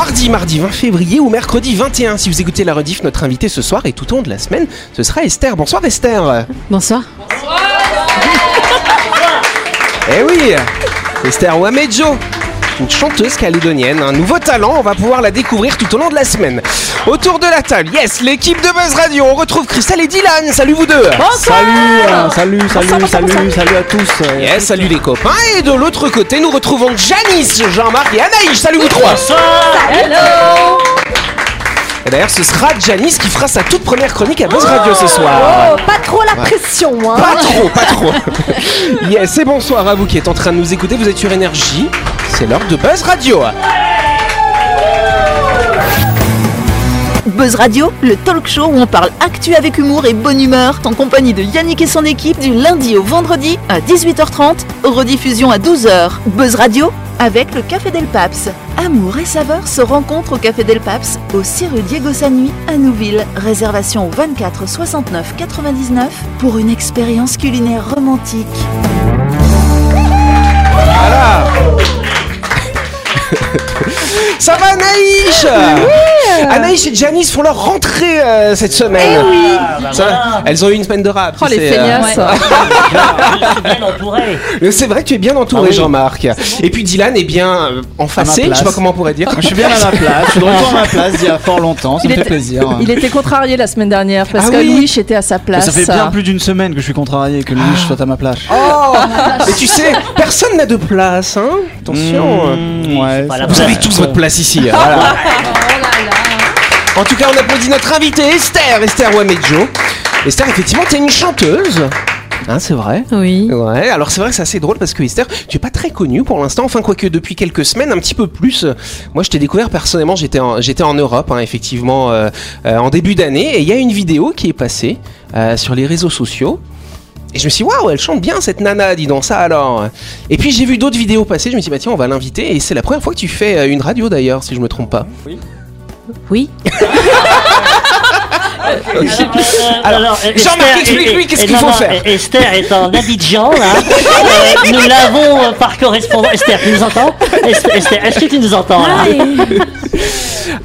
mardi, mardi 20 février ou mercredi 21. Si vous écoutez la rediff, notre invité ce soir et tout au long de la semaine, ce sera Esther. Bonsoir Esther. Bonsoir. Eh oui, Esther Wamejo. Une chanteuse calédonienne, un nouveau talent, on va pouvoir la découvrir tout au long de la semaine. Autour de la table, yes, l'équipe de Buzz Radio, on retrouve Christelle et Dylan, salut vous deux Salut, euh, salut, salut, salut, salut à tous. euh, Yes, salut les copains, et de l'autre côté, nous retrouvons Janice, Jean-Marc et Anaïs, salut vous trois Et d'ailleurs, ce sera Janice qui fera sa toute première chronique à Buzz Radio ce soir. Oh, pas trop la pression, hein. Pas trop, pas trop. yes, et bonsoir à vous qui êtes en train de nous écouter. Vous êtes sur Énergie. C'est l'heure de Buzz Radio. Buzz Radio, le talk show où on parle actu avec humour et bonne humeur, en compagnie de Yannick et son équipe du lundi au vendredi à 18h30, rediffusion à 12h. Buzz Radio avec le Café Del Paps. Amour et saveur se rencontrent au Café Del Paps, au 6 rue Diego Sanui à Nouville. Réservation au 24 69 99 pour une expérience culinaire romantique. Voilà. Ça va Anaïs Anaïs et Janice font leur rentrée euh, cette semaine. Ça va Elles ont eu une semaine de rap. Oh les euh, feignasses. Bien entouré. mais C'est vrai que tu es bien entouré Ah oui. Jean-Marc. Et puis Dylan est bien euh, enfacé, je sais pas comment on pourrait dire. Je suis bien à ma place, je suis de retour à ma place il y a fort longtemps, ça Il me fait était- plaisir. Il était contrarié la semaine dernière parce Ah que oui Louis était à sa Mais place. ça fait bien plus d'une semaine que je suis contrarié que lui soit à ma place. Oh Mais tu sais, personne n'a de place, hein Attention. Mmh, ouais, ça la Vous avez tous votre place ici. hein, voilà. En tout cas, on applaudit notre invitée Esther, Esther Wamejo. Esther, effectivement, t'es une chanteuse. Hein, c'est vrai Oui. Ouais, alors c'est vrai que c'est assez drôle parce que Esther, tu es pas très connue pour l'instant, enfin quoique depuis quelques semaines, un petit peu plus. Moi je t'ai découvert personnellement, j'étais en, j'étais en Europe, hein, effectivement, euh, euh, en début d'année, et il y a une vidéo qui est passée euh, sur les réseaux sociaux. Et je me suis dit, waouh, elle chante bien cette nana, dis donc ça alors. Et puis j'ai vu d'autres vidéos passer, je me suis dit, bah tiens, on va l'inviter, et c'est la première fois que tu fais euh, une radio d'ailleurs, si je me trompe pas. Oui. Alors, euh, Jean-Marc, explique-lui est- qu'est-ce est- qu'il faut non, faire. Esther est en Abidjan, là. Euh, nous l'avons euh, par correspondance. Esther, tu nous entends? Esther, Esther, est-ce que tu nous entends là?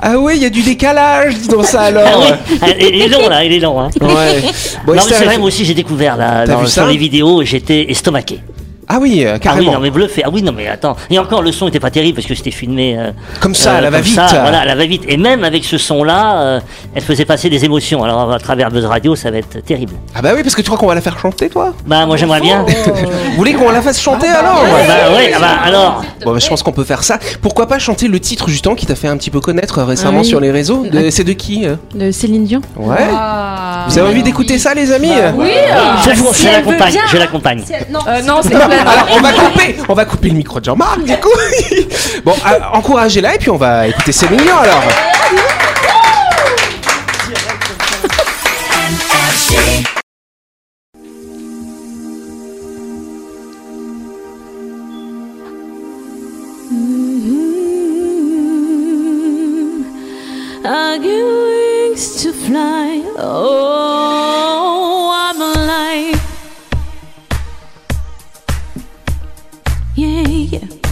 Ah ouais, il y a du décalage, dis donc ça Ah alors. oui, Ah, il est long là, il est long. Hein. Ouais. Bon, non mais c'est vrai, moi aussi j'ai découvert là, dans- sur les vidéos et j'étais estomaqué. Ah oui, euh, Ah oui, carrément. non mais bluffé. Ah oui, non mais attends. Et encore, le son était pas terrible parce que c'était filmé. euh, Comme ça, euh, elle va comme vite. ça, voilà, elle va vite. Et même avec ce son-là, euh, elle faisait passer des émotions. Alors à travers Buzz Radio, ça va être terrible. Ah bah oui, parce que tu crois qu'on va la faire chanter, toi Bah moi j'aimerais bien. Vous voulez qu'on la fasse chanter alors Bah ouais, ah bah alors. Bon, bah, je pense qu'on peut faire ça. Pourquoi pas chanter le titre justement qui t'a fait un petit peu connaître récemment Ah oui. sur les réseaux De- C'est de qui De Céline Dion. Ouais. Vous avez envie d'écouter ça, les amis Oui. Je, je l'accompagne, je l'accompagne. Euh, non, c'est Alors, on va couper, on va couper le micro de Jean-Marc, du coup. bon, euh, encouragez-la et puis on va écouter Céline Dion alors. Oh, Siqueira.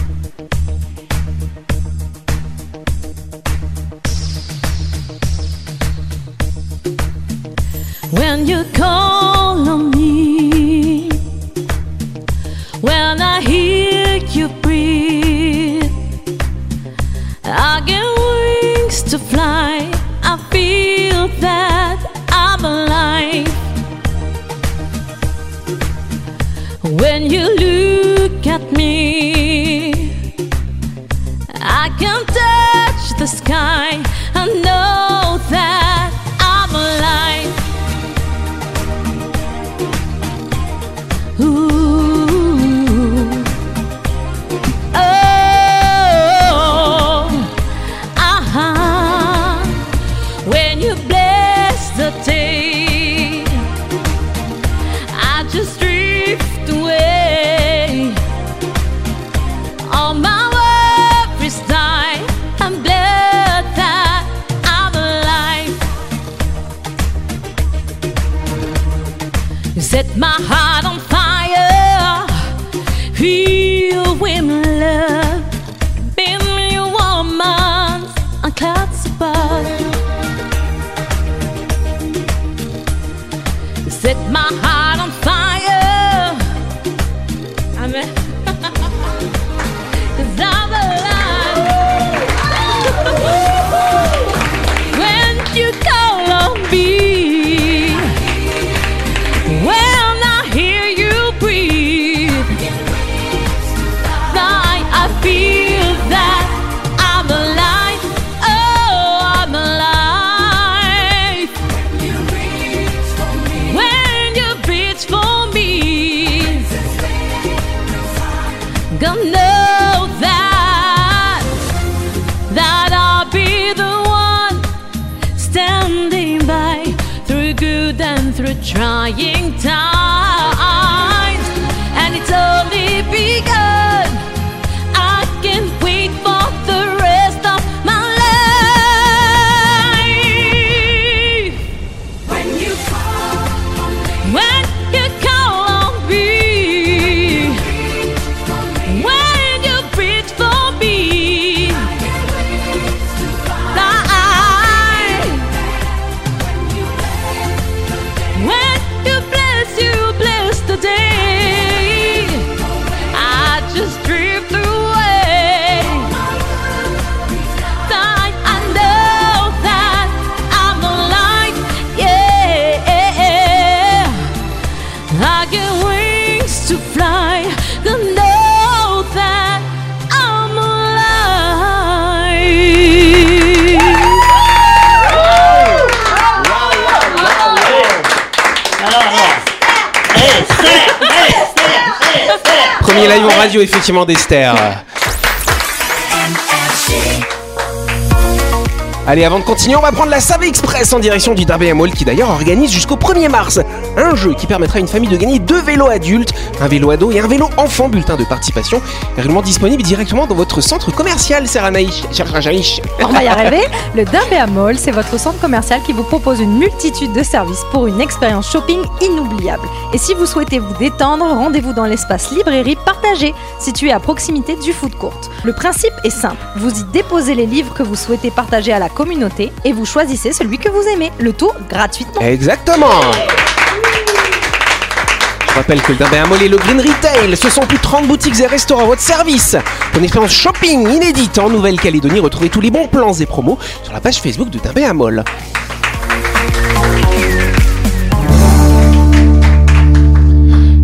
set my heart on fire. Through trying times, and it's only begun. Premier live en radio, effectivement, d'Esther. Allez, avant de continuer, on va prendre la Save Express en direction du Derby Mall qui d'ailleurs organise jusqu'au 1er mars un jeu qui permettra à une famille de gagner deux vélos adultes, un vélo ado et un vélo enfant bulletin de participation, réellement disponible directement dans votre centre commercial, Sarah Naïch. On va y arriver. Le Durbea Mall, c'est votre centre commercial qui vous propose une multitude de services pour une expérience shopping inoubliable. Et si vous souhaitez vous détendre, rendez-vous dans l'espace librairie partagé, situé à proximité du food court. Le principe est simple. Vous y déposez les livres que vous souhaitez partager à la communauté et vous choisissez celui que vous aimez. Le tout gratuitement. Exactement je rappelle que le Mall et le Green Retail, ce sont plus de 30 boutiques et restaurants à votre service. Pour une expérience shopping inédite en Nouvelle-Calédonie, retrouvez tous les bons plans et promos sur la page Facebook de Derby Mall.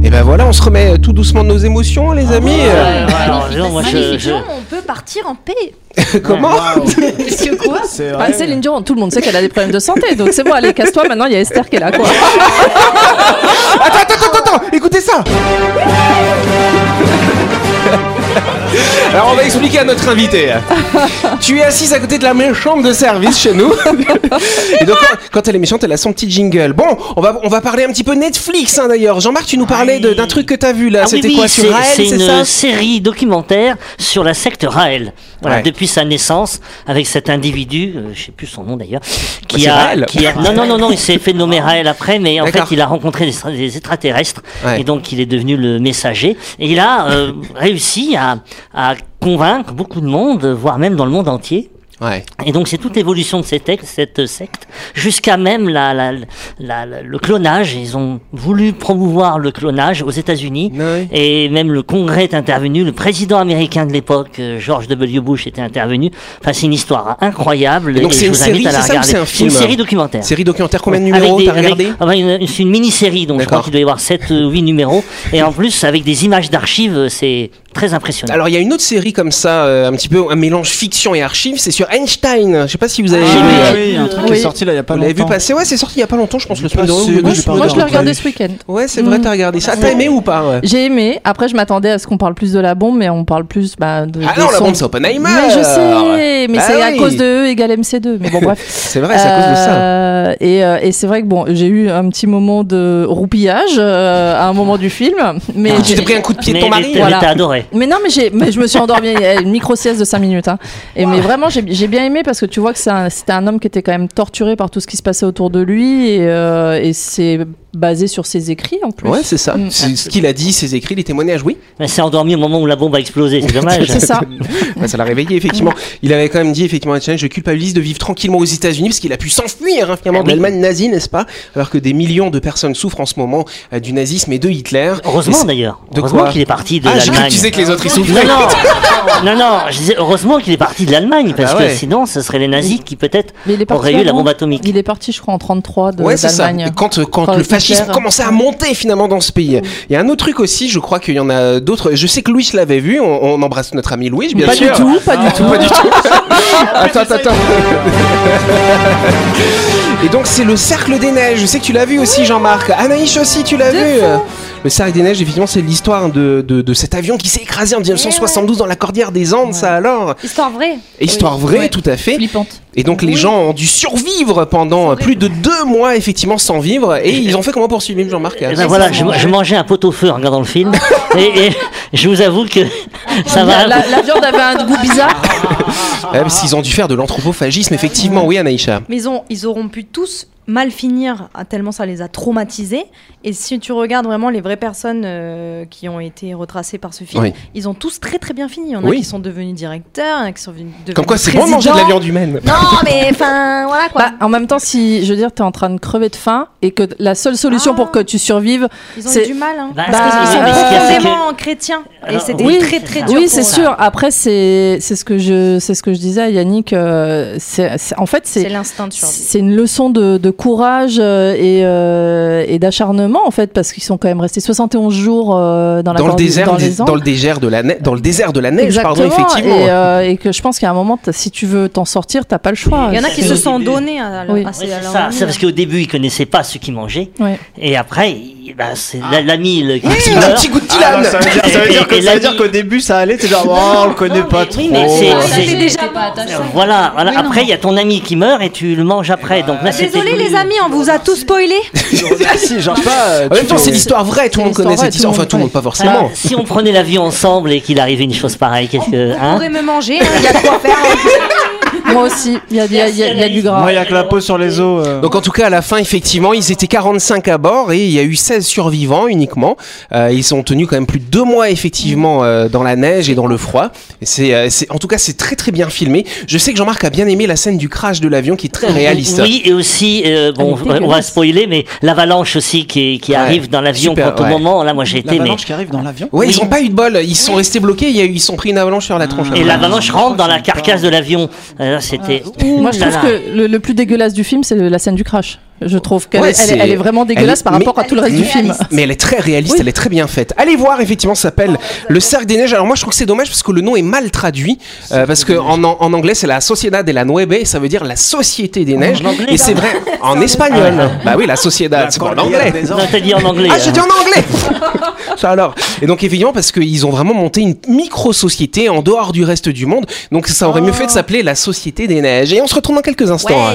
Et ben voilà, on se remet tout doucement de nos émotions, les amis. Ouais, ouais, alors, non, moi, je, je- on peut partir en paix. Comment Est-ce que quoi C'est vrai. Céline Dion, tout le monde sait qu'elle a des problèmes de santé, donc c'est bon, allez, casse-toi, maintenant il y a Esther qui est là, quoi. Attends, attends, attends, écoutez ça Alors on va expliquer à notre invité. tu es assise à côté de la méchante de service chez nous. Et donc quand- elle est méchante, elle a son petit jingle. Bon, on va, on va parler un petit peu Netflix hein, d'ailleurs. Jean-Marc, tu nous parlais d'un truc que t'as vu là. Ah C'était oui, quoi sur Raël, C'est une ça série documentaire sur la secte Raël. Voilà, Ouais. depuis sa naissance, avec cet individu, euh, je sais plus son nom d'ailleurs, qui a, Raël. qui a- non non non non, il s'est fait nommer Raël après, mais en fait il a rencontré des, extra- des extraterrestres Ouais. et donc il est devenu le messager et il a euh, réussi à, à convaincre beaucoup de monde, voire même dans le monde entier. Ouais. Et donc c'est toute l'évolution de cette, secte, jusqu'à même la, la- la- la- le clonage. Ils ont voulu promouvoir le clonage aux États-Unis. Ouais. Et même le Congrès est intervenu, le président américain de l'époque, euh, George W. Bush, était intervenu. Enfin, c'est une histoire incroyable. Et donc, c'est une série, c'est ça, c'est un film une série documentaire. Série documentaire, combien de numéros t'as regardé ah bah, C'est une mini-série, donc je crois qu'il doit y avoir 7 ou 8 numéros. Et en plus, avec des images d'archives, c'est très impressionnant. Alors il y a une autre série comme ça, euh, un petit peu un mélange fiction et archives, c'est sur Einstein. Je sais pas si vous avez Ah, vu. oui, euh, oui, un truc qui est sorti là il y a pas Vous l'avez vu longtemps. passer Ouais, c'est sorti il y a pas longtemps, je pense, le semaine dernière. moi, je l'ai regardé. ce week-end. Ouais, c'est vrai, Mm. t'as regardé ça. T'as aimé ou pas ouais J'ai aimé. Après, je m'attendais à ce qu'on parle plus de la bombe, mais on parle plus bah, de. Ah de non, la son- bombe c'est Oppenheimer Mais je sais, mais Bah c'est à cause de E égale MC2. Mais bon, bref. C'est vrai, c'est à cause de ça. Euh, Et, euh, et c'est vrai que bon, j'ai eu un petit moment de roupillage euh, à un moment du film, mais Ah, tu t'es pris un coup de pied de ton mari t'as- Voilà. mais mais non, mais, j'ai, mais je me suis endormie. Une micro sieste de 5 minutes. Hein. Et mais vraiment, j'ai, j'ai bien aimé parce que tu vois que c'est un- c'était un homme qui était quand même torturé par tout ce qui se passait autour de lui et, euh, et c'est basé sur ses écrits en plus. Ouais, c'est ça. Mm. C'est ce qu'il a dit, ses écrits, les témoignages, oui. Mais c'est endormi au moment où la bombe a explosé, c'est dommage. C'est ça. Ça l'a réveillé, effectivement. Il avait quand même dit, effectivement, à Challenge, je culpabilise de vivre tranquillement aux États-Unis parce qu'il a pu s'enfuir, hein, finalement, Ah de oui. l'Allemagne nazie, n'est-ce pas? Alors que des millions de personnes souffrent en ce moment euh, du nazisme et de Hitler. Heureusement d'ailleurs. De Heureusement quoi? qu'il est parti de Ah, l'Allemagne. tu disais que les autres y Non, souffraient. non, non, non, je disais heureusement qu'il est parti de l'Allemagne, parce bah ouais. que sinon ce serait les nazis qui peut-être auraient eu la bombe atomique. Il est parti, je crois, en 33 de, Ouais, c'est ça. d'Allemagne. Et Quand, euh, quand Quand le Fascisme commençait à monter finalement dans ce pays. Il y a un autre truc aussi, je crois qu'il y en a d'autres. Je sais que Louis l'avait vu. On, on embrasse notre ami Louis, bien Pas sûr. du tout, pas du tout. Pas du tout. attends, attends, attends. Et donc c'est le cercle des neiges. Je sais que tu l'as vu aussi, Jean-Marc. Anaïs aussi, tu l'as vu. Le Cercle des Neiges, effectivement, c'est l'histoire de, de, de cet avion qui s'est écrasé en 1972 dans la cordillère des Andes, ça alors Histoire vraie. Histoire vraie, tout à fait. Flippante. Et donc les gens ont dû survivre pendant plus de deux mois, effectivement, sans vivre. Et ils ont fait comment pour suivre Jean-Marc Eh ben voilà, je, je mangeais un pot-au-feu en regardant le film. et, et je vous avoue que ça va. La, la viande avait un goût bizarre. Parce qu'ils ont dû faire de l'anthropophagisme, effectivement, oui, Anaïcha. Mais ils, ont, ils auront pu tous mal finir ah, tellement ça les a traumatisés. Et si tu regardes vraiment les vraies personnes euh, qui ont été retracées par ce film, Oui. ils ont tous très très bien fini. Il y en a Oui. qui sont devenus directeurs, il y en a qui sont devenus Comme quoi, c'est bon de manger de la viande humaine. Non, mais enfin, voilà quoi. Bah, en même temps, si je veux dire, t'es en train de crever de faim et que la seule solution Ah. pour que tu survives, ils ont eu du mal. Hein. Bah, Bah, parce qu'ils sont- euh, profondément chrétiens. Et c'était oui. très très dur. oui, c'est sûr. Après, c'est c'est ce que je c'est ce que je disais à Yannick. euh, c'est en fait, C'est c'est une leçon de, de courage euh, et, euh, et d'acharnement en fait parce qu'ils sont quand même restés 71 jours euh, dans la Dans le désert, dans les le désert de la neige, dans le désert de la neige, pardon, Exactement, effectivement. Et, euh, et que je pense qu'à un moment, si tu veux t'en sortir, t'as pas le choix. Il y en a qui se sont donnés à, Oui. c'est à leur ça, ami, c'est parce qu'au début ils connaissaient pas ce qu'ils mangeaient Ouais. et après bah, c'est la- l'ami le- qui Mmh, un petit goût de Ah, Dylan. non, ça veut dire, ça veut dire que- Et ça veut la dire qu'au début ça allait, t'es genre, oh, on le connaît pas trop. Oui, mais c'est- Ah, c'est- t'es déjà pas attaché. Voilà, voilà. Oui, non. après il y a ton ami qui meurt et tu le manges après. Donc là, c'était Désolé les amis, on vous a tous spoilé. si, genre pas. En même temps, c'est l'histoire vraie, tout le monde connaît cette histoire. Enfin, tout le monde, pas Ah, forcément. si on prenait l'avion ensemble et qu'il arrivait une chose pareille, qu'est-ce que. Vous Hein pourrez me manger, hein, il y a de quoi faire. Moi aussi, il y a, il y a- il y a- il y a du gras. Moi, il y a que la peau sur les os. euh. Donc en tout cas à la fin effectivement ils étaient 45 à bord et il y a eu 16 survivants uniquement. Euh, ils sont tenus quand même plus de deux mois effectivement euh, dans la neige et dans le froid. Et C'est, euh, c'est- en tout cas c'est très très bien filmé. Je sais que Jean-Marc a bien aimé la scène du crash de l'avion qui est très réaliste. Oui, et aussi, euh, bon, on va spoiler, mais l'avalanche aussi qui, qui Ouais, arrive dans l'avion super, quand au ouais. moment, là, moi j'ai été, mais. L'avalanche qui arrive dans l'avion. Ouais, Oui. ils ont pas eu de bol, ils sont restés bloqués, ils sont pris une avalanche sur la tronche. Et l'avalanche rentre dans la carcasse de l'avion. C'était. Moi, je trouve que le, le plus dégueulasse du film, c'est la scène du crash. Je trouve qu'elle Ouais, est- elle, est- c'est- elle est vraiment dégueulasse par mais- rapport à tout le reste du film. Mais elle est très réaliste, Oui. elle est très bien faite. Allez voir, effectivement, ça s'appelle Le Cercle des Neiges. Alors moi, je trouve que c'est dommage parce que le nom est mal traduit. euh, parce que en, en en anglais, c'est la Sociedad de la Nieve, et ça veut dire la Société des Neiges. anglais, et c'est vrai, en espagnol. Bah oui, la Sociedad, c'est pas en anglais. Non, t'as dit en anglais. Ah, j'ai hein. dit en anglais Ça alors Et donc, évidemment, parce qu'ils ont vraiment monté une micro-société en dehors du reste du monde. Donc, ça aurait mieux fait de s'appeler la Société des Neiges. Et on se retrouve dans quelques instants. hein.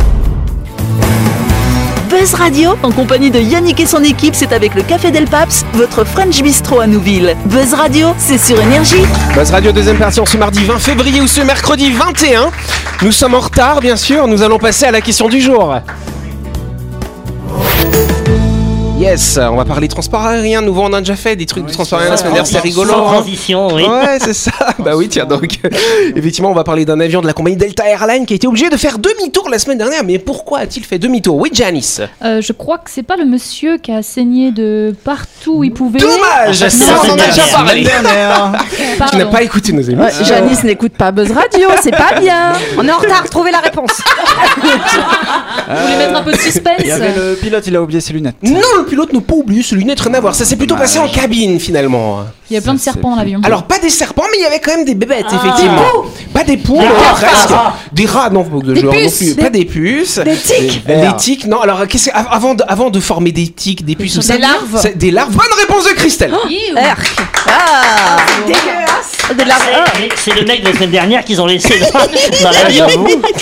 Buzz Radio, en compagnie de Yannick et son équipe, c'est avec le Café Del Paps, votre French Bistro à Nouville. Buzz Radio, c'est sur Énergie. Buzz Radio deuxième en ce mardi 20 février ou ce mercredi 21. Nous sommes en retard bien sûr, nous allons passer à la question du jour. Yes, on va parler transport aérien, nouveau on a déjà fait des trucs de transport aérien la semaine dernière, c'était rigolo. Sans hein. transition, oui. Ouais, c'est ça. Bah oui, tiens donc. Effectivement, on va parler d'un avion de la compagnie Delta Airlines qui a été obligé de faire demi-tour la semaine dernière. Mais pourquoi a-t-il fait demi-tour? Oui, Janice. Euh, je crois que c'est pas le monsieur qui a saigné de partout où il pouvait. Dommage, c'est ça la on en a semaine déjà dernière. parlé. Dernière. Tu n'as pas écouté nos Ouais, émissions. Janice n'écoute pas Buzz Radio, c'est pas bien. On est en retard, trouvez la réponse. Vous voulez mettre un peu de suspense? Il y avait le pilote, il a oublié ses lunettes. Non, le pilote n'a pas oublié ses lunettes, rien à voir. Ça s'est plutôt passé en cabine finalement. Il y a plein de serpents dans l'avion. Alors pas des serpents, mais il y avait quand même des bébêtes, Ah. effectivement. Pas des poules, Des euh, rats. presque. Des rats, non, de genre non puces. plus. Pas des puces. Des tiques. Des, des tiques, non. Alors qu'est-ce que- av- avant de, avant de former des tiques, des puces ou ça Des larves. Des larves. Bonne réponse de Christelle. Iou. Ah, de la- C'est- C'est le mec de la semaine dernière qu'ils ont laissé dans, dans l'avion.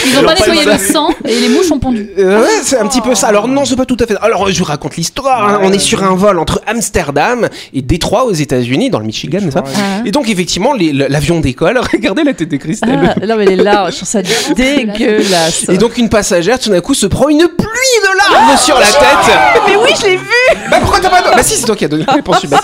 Ils ont pas nettoyé le sang et les mouches ont pondu. Euh, ouais, c'est un petit peu ça. Alors non, c'est pas tout à fait. Alors je vous raconte l'histoire. Hein. On est sur un vol entre Amsterdam et Détroit aux États-Unis, dans le Michigan, n'est-ce pas Ah. Et donc effectivement, les- l'avion décolle. Regardez la tête de Christelle. Ah, non mais les larves, je trouve ça dégueulasse. Et donc une passagère tout d'un coup se prend une pluie de larves sur la tête. mais oui, je l'ai vu. Bah pourquoi t'as pas Bah si, c'est toi qui as donné la réponse, Hubert.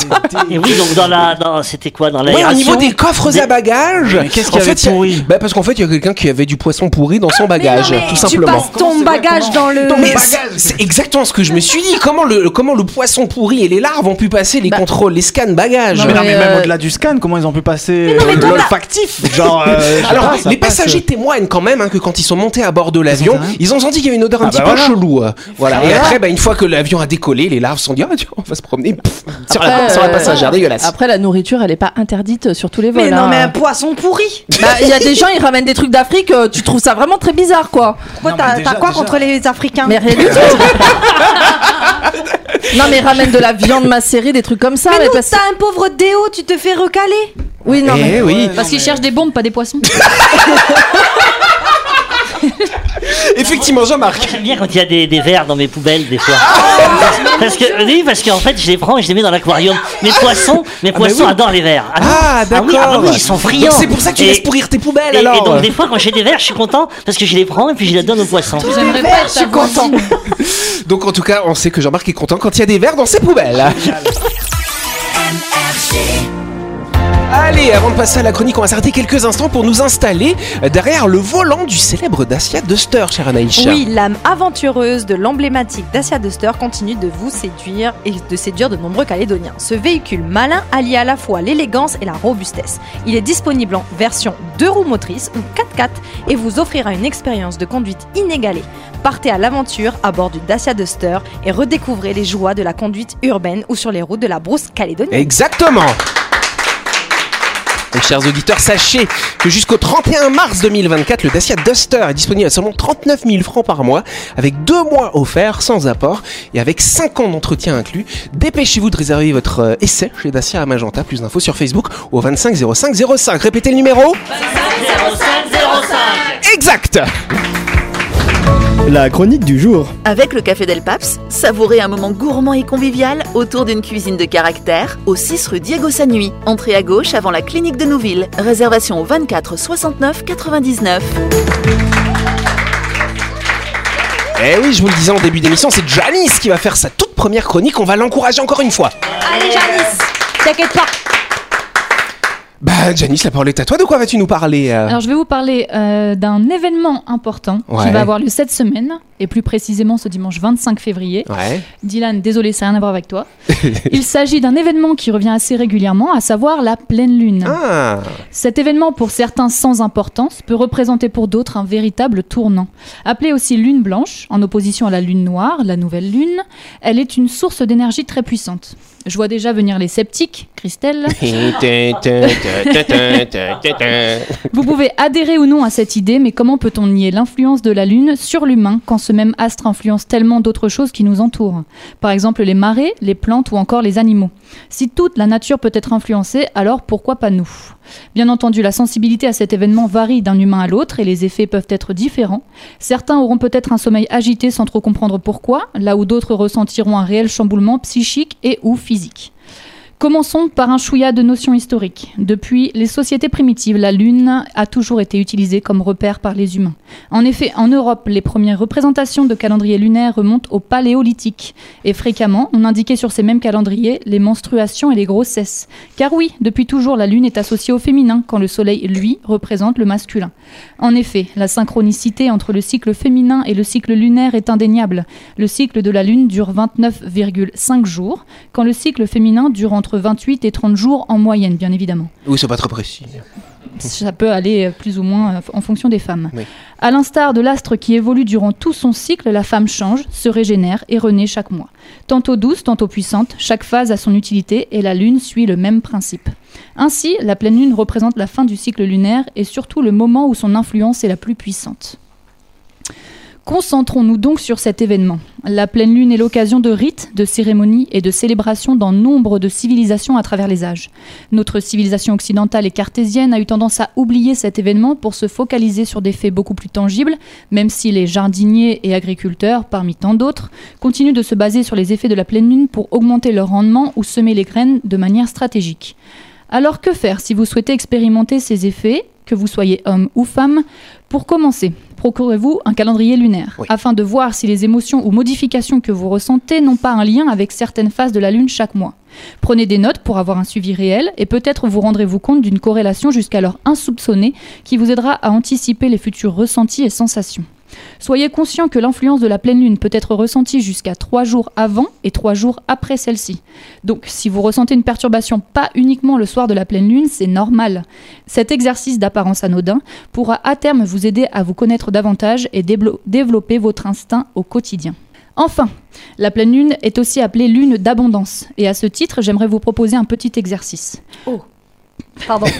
Et oui, donc dans la, dans, c'était quoi dans Ouais, au l'aération niveau des coffres Des- à bagages. Qu'est-ce qu'il y avait fait, a- pourri bah, Parce qu'en fait, il y a quelqu'un qui avait du poisson pourri dans son bagage, tout Tu simplement. passes ton bagage dans le. Mais c'est- c'est exactement ce que je me suis dit. Comment le, comment le poisson pourri et les larves ont pu passer les Bah. contrôles, les scans bagages Non, Mais non, mais même euh, au-delà du scan, comment ils ont pu passer euh, l'olfactif Genre, euh, Alors, pas, les passe- passagers témoignent quand même hein, que quand ils sont montés à bord de l'avion, ils ont senti qu'il y avait une odeur un Ah petit bah peu voilà. chelou. euh, Voilà. Et après, bah, une fois que l'avion a décollé, les larves se sont dit, ah, tiens, on va se promener pff, sur, la, Après, sur la euh, passagère, dégueulasse. Après, la nourriture, elle est pas interdite sur tous les vols. Mais non, hein. mais un poisson pourri. Bah, il y a des gens, ils ramènent des trucs d'Afrique, tu trouves ça vraiment très bizarre, quoi. Pourquoi t'as quoi contre les Africains? Mais rien du tout. non, mais ils ramènent de la viande macérée, des trucs comme ça. Mais mais parce- t'as un pauvre déo, tu te fais recaler. Oui, non, mais. Eh oui, Parce qu'ils cherchent des bombes, pas des poissons. effectivement, Jean-Marc. J'aime bien quand il y a des, des verres dans mes poubelles des fois. Ah parce que oui, parce qu'en fait, je les prends et je les mets dans l'aquarium. Mes poissons, mes poissons oui. adorent les verres. non Ah, d'accord. ah bah oui, ils sont friands. C'est pour ça que tu Et- laisses pourrir tes poubelles Et, et alors. donc des fois quand j'ai des verres, je suis content parce que je les prends et puis je les donne aux poissons. J'aimerais pas être ta voisine. Donc en tout cas, on sait que Jean-Marc est content quand il y a des verres dans ses poubelles. Allez, avant de passer à la chronique, on va s'arrêter quelques instants pour nous installer derrière le volant du célèbre Dacia Duster, cher Anaïs. Oui, l'âme aventureuse de l'emblématique Dacia Duster continue de vous séduire et de séduire de nombreux Calédoniens. Ce véhicule malin allie à la fois l'élégance et la robustesse. Il est disponible en version 2 roues motrices ou 4x4 et vous offrira une expérience de conduite inégalée. Partez à l'aventure à bord du Dacia Duster et redécouvrez les joies de la conduite urbaine ou sur les routes de la brousse calédonienne. Exactement. Donc, chers auditeurs, sachez que jusqu'au 31 mars 2024, le Dacia Duster est disponible à seulement 39 000 francs par mois, avec deux mois offerts sans apport et avec 5 ans d'entretien inclus. Dépêchez-vous de réserver votre euh, essai chez Dacia à Magenta. Plus d'infos sur Facebook au 25 05 05. Répétez le numéro 0505 exact. La chronique du jour. Avec le Café Del Paps, savourez un moment gourmand et convivial autour d'une cuisine de caractère au 6 rue Diego Sanui. Entrée à gauche avant la clinique de Nouville. Réservation au 24 69 99. Eh oui, je vous le disais en début d'émission, c'est Janice qui va faire sa toute première chronique. On va l'encourager encore une fois. Allez Janice, t'inquiète pas. Bah, Janice, la parole est à toi. De quoi vas-tu nous parler euh Alors, je vais vous parler euh, d'un événement important Ouais. qui va avoir lieu cette semaine, et plus précisément ce dimanche 25 février. Ouais. Dylan, désolé, ça n'a rien à voir avec toi. Il s'agit d'un événement qui revient assez régulièrement, à savoir la pleine lune. Ah. Cet événement, pour certains sans importance, peut représenter pour d'autres un véritable tournant. Appelée aussi lune blanche, en opposition à la lune noire, la nouvelle lune, elle est une source d'énergie très puissante. Je vois déjà venir les sceptiques, Christelle. Vous pouvez adhérer ou non à cette idée, mais comment peut-on nier l'influence de la Lune sur l'humain quand ce même astre influence tellement d'autres choses qui nous entourent? Par exemple les marées, les plantes ou encore les animaux. Si toute la nature peut être influencée, alors pourquoi pas nous? Bien entendu, la sensibilité à cet événement varie d'un humain à l'autre et les effets peuvent être différents. Certains auront peut-être un sommeil agité sans trop comprendre pourquoi, là où d'autres ressentiront un réel chamboulement psychique et ou physique physique. Commençons par un chouïa de notions historiques. Depuis les sociétés primitives, la Lune a toujours été utilisée comme repère par les humains. En effet, en Europe, les premières représentations de calendrier lunaire remontent au Paléolithique. Et fréquemment, on indiquait sur ces mêmes calendriers les menstruations et les grossesses. Car oui, depuis toujours, la Lune est associée au féminin, quand le Soleil, lui, représente le masculin. En effet, la synchronicité entre le cycle féminin et le cycle lunaire est indéniable. Le cycle de la Lune dure 29,5 jours, quand le cycle féminin dure 28 et 30 jours en moyenne, bien évidemment. Oui, c'est pas très précis. Ça peut aller euh, plus ou moins euh, en fonction des femmes. Oui. À l'instar de l'astre qui évolue durant tout son cycle, la femme change, se régénère et renaît chaque mois. Tantôt douce, tantôt puissante, chaque phase a son utilité et la Lune suit le même principe. Ainsi, la pleine Lune représente la fin du cycle lunaire et surtout le moment où son influence est la plus puissante. Concentrons-nous donc sur cet événement. La pleine lune est l'occasion de rites, de cérémonies et de célébrations dans nombre de civilisations à travers les âges. Notre civilisation occidentale et cartésienne a eu tendance à oublier cet événement pour se focaliser sur des faits beaucoup plus tangibles, même si les jardiniers et agriculteurs, parmi tant d'autres, continuent de se baser sur les effets de la pleine lune pour augmenter leur rendement ou semer les graines de manière stratégique. Alors que faire si vous souhaitez expérimenter ces effets que vous soyez homme ou femme. Pour commencer, procurez-vous un calendrier lunaire Oui. afin de voir si les émotions ou modifications que vous ressentez n'ont pas un lien avec certaines phases de la Lune chaque mois. Prenez des notes pour avoir un suivi réel et peut-être vous rendrez-vous compte d'une corrélation jusqu'alors insoupçonnée qui vous aidera à anticiper les futurs ressentis et sensations. Soyez conscient que l'influence de la pleine lune peut être ressentie jusqu'à trois jours avant et trois jours après celle-ci. Donc si vous ressentez une perturbation pas uniquement le soir de la pleine lune, c'est normal. Cet exercice d'apparence anodin pourra à terme vous aider à vous connaître davantage et développer votre instinct au quotidien. Enfin, la pleine lune est aussi appelée lune d'abondance. Et à ce titre, j'aimerais vous proposer un petit exercice. Pardon.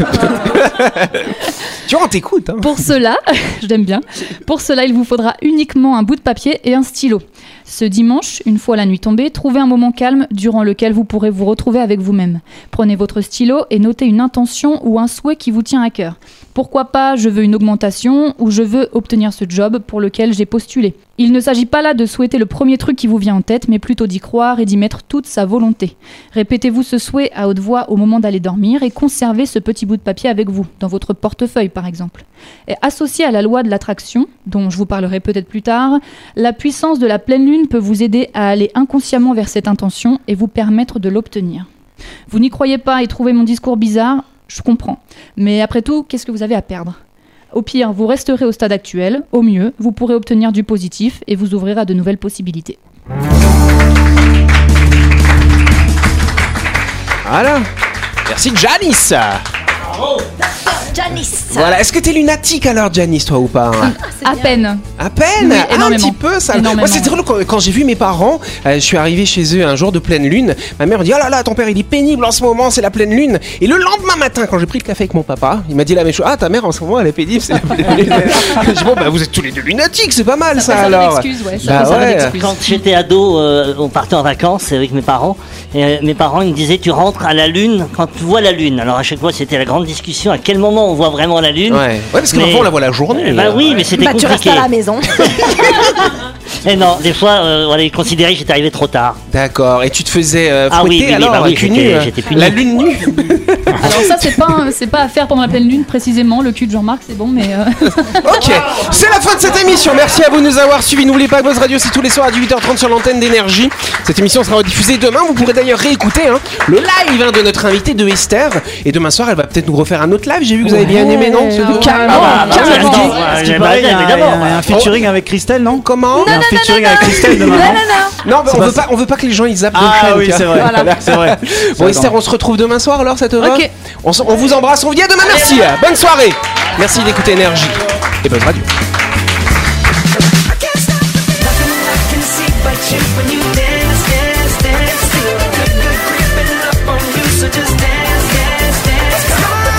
Tu vois, on t'écoute. Hein. Pour cela, je l'aime bien. Pour cela, il vous faudra uniquement un bout de papier et un stylo. Ce dimanche, une fois la nuit tombée, trouvez un moment calme durant lequel vous pourrez vous retrouver avec vous-même. Prenez votre stylo et notez une intention ou un souhait qui vous tient à cœur. Pourquoi pas je veux une augmentation ou je veux obtenir ce job pour lequel j'ai postulé. Il ne s'agit pas là de souhaiter le premier truc qui vous vient en tête, mais plutôt d'y croire et d'y mettre toute sa volonté. Répétez-vous ce souhait à haute voix au moment d'aller dormir et conservez ce petit bout de papier avec vous, dans votre portefeuille par exemple. Et associé à la loi de l'attraction, dont je vous parlerai peut-être plus tard, la puissance de la pleine lune peut vous aider à aller inconsciemment vers cette intention et vous permettre de l'obtenir. Vous n'y croyez pas et trouvez mon discours bizarre, je comprends. Mais après tout, qu'est-ce que vous avez à perdre? Au pire, vous resterez au stade actuel, au mieux, vous pourrez obtenir du positif et vous ouvrir à de nouvelles possibilités. Voilà. Merci Janice. Janice. Voilà. Est-ce que t'es lunatique alors, Janice, toi ou pas hein À peine. À peine Oui, Ah, Un petit peu, ça. Énormément. Moi, c'est drôle quand, quand j'ai vu mes parents, euh, je suis arrivé chez eux un jour de pleine lune. Ma mère me dit Oh là là, ton père il est pénible en ce moment, c'est la pleine lune. Et le lendemain matin, quand j'ai pris le café avec mon papa, il m'a dit la même chose Ah, ta mère en ce moment elle est pénible, c'est la pleine lune. je dis Bon, bah vous êtes tous les deux lunatiques, c'est pas mal ça, alors. d'excuse, ouais, ça Bah ouais. d'excuse. Quand j'étais ado, euh, on partait en vacances avec mes parents. Et euh, mes parents ils me disaient Tu rentres à la lune quand tu vois la lune. Alors à chaque fois, c'était la grande discussion à quel moment on voit vraiment la lune. Ouais, ouais parce que Mais- parfois on la voit la journée. Eh ben oui, mais c'était Bah, tu restes compliqué. à la maison. Et non, des fois, euh, voilà, ils considéraient que j'étais arrivé trop tard. D'accord, et tu te faisais euh, Ah oui, fouetter oui, oui, alors bah oui, euh. La lune nue? Alors ça, c'est pas, un- c'est pas à faire pendant la pleine lune précisément. Le cul de Jean-Marc, c'est bon, mais euh, Ok, c'est la fin de cette émission. Merci à vous de nous avoir suivis. N'oubliez pas que Buzz Radio, c'est tous les soirs à 18h30 sur l'antenne d'énergie. Cette émission sera rediffusée demain. Vous pourrez d'ailleurs réécouter hein, le live hein, de notre invité de Esther. Et demain soir, elle va peut-être nous refaire un autre live. J'ai vu que vous avez bien aimé, non un- d'abord. il y a un featuring avec Christelle, non Comment Il y a un featuring avec Christelle demain. non on veut pas, on veut pas que les gens ils zappent Ah oui, c'est vrai. C'est vrai. Bon, Esther, on se retrouve demain soir alors, ça te va Ok. on, s- on vous embrasse, on vous dit à demain, merci. Bonne soirée. Merci d'écouter Énergie et Buzz Radio.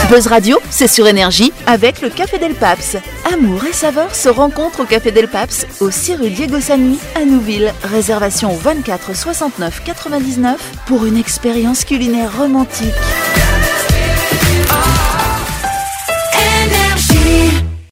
Buzz Radio, c'est sur énergie avec le Café Del Paps. Amour et saveur se rencontrent au Café Del Paps, au 6 rue Diego Sanui, à Nouville. Réservation au 24 69 99 pour une expérience culinaire romantique.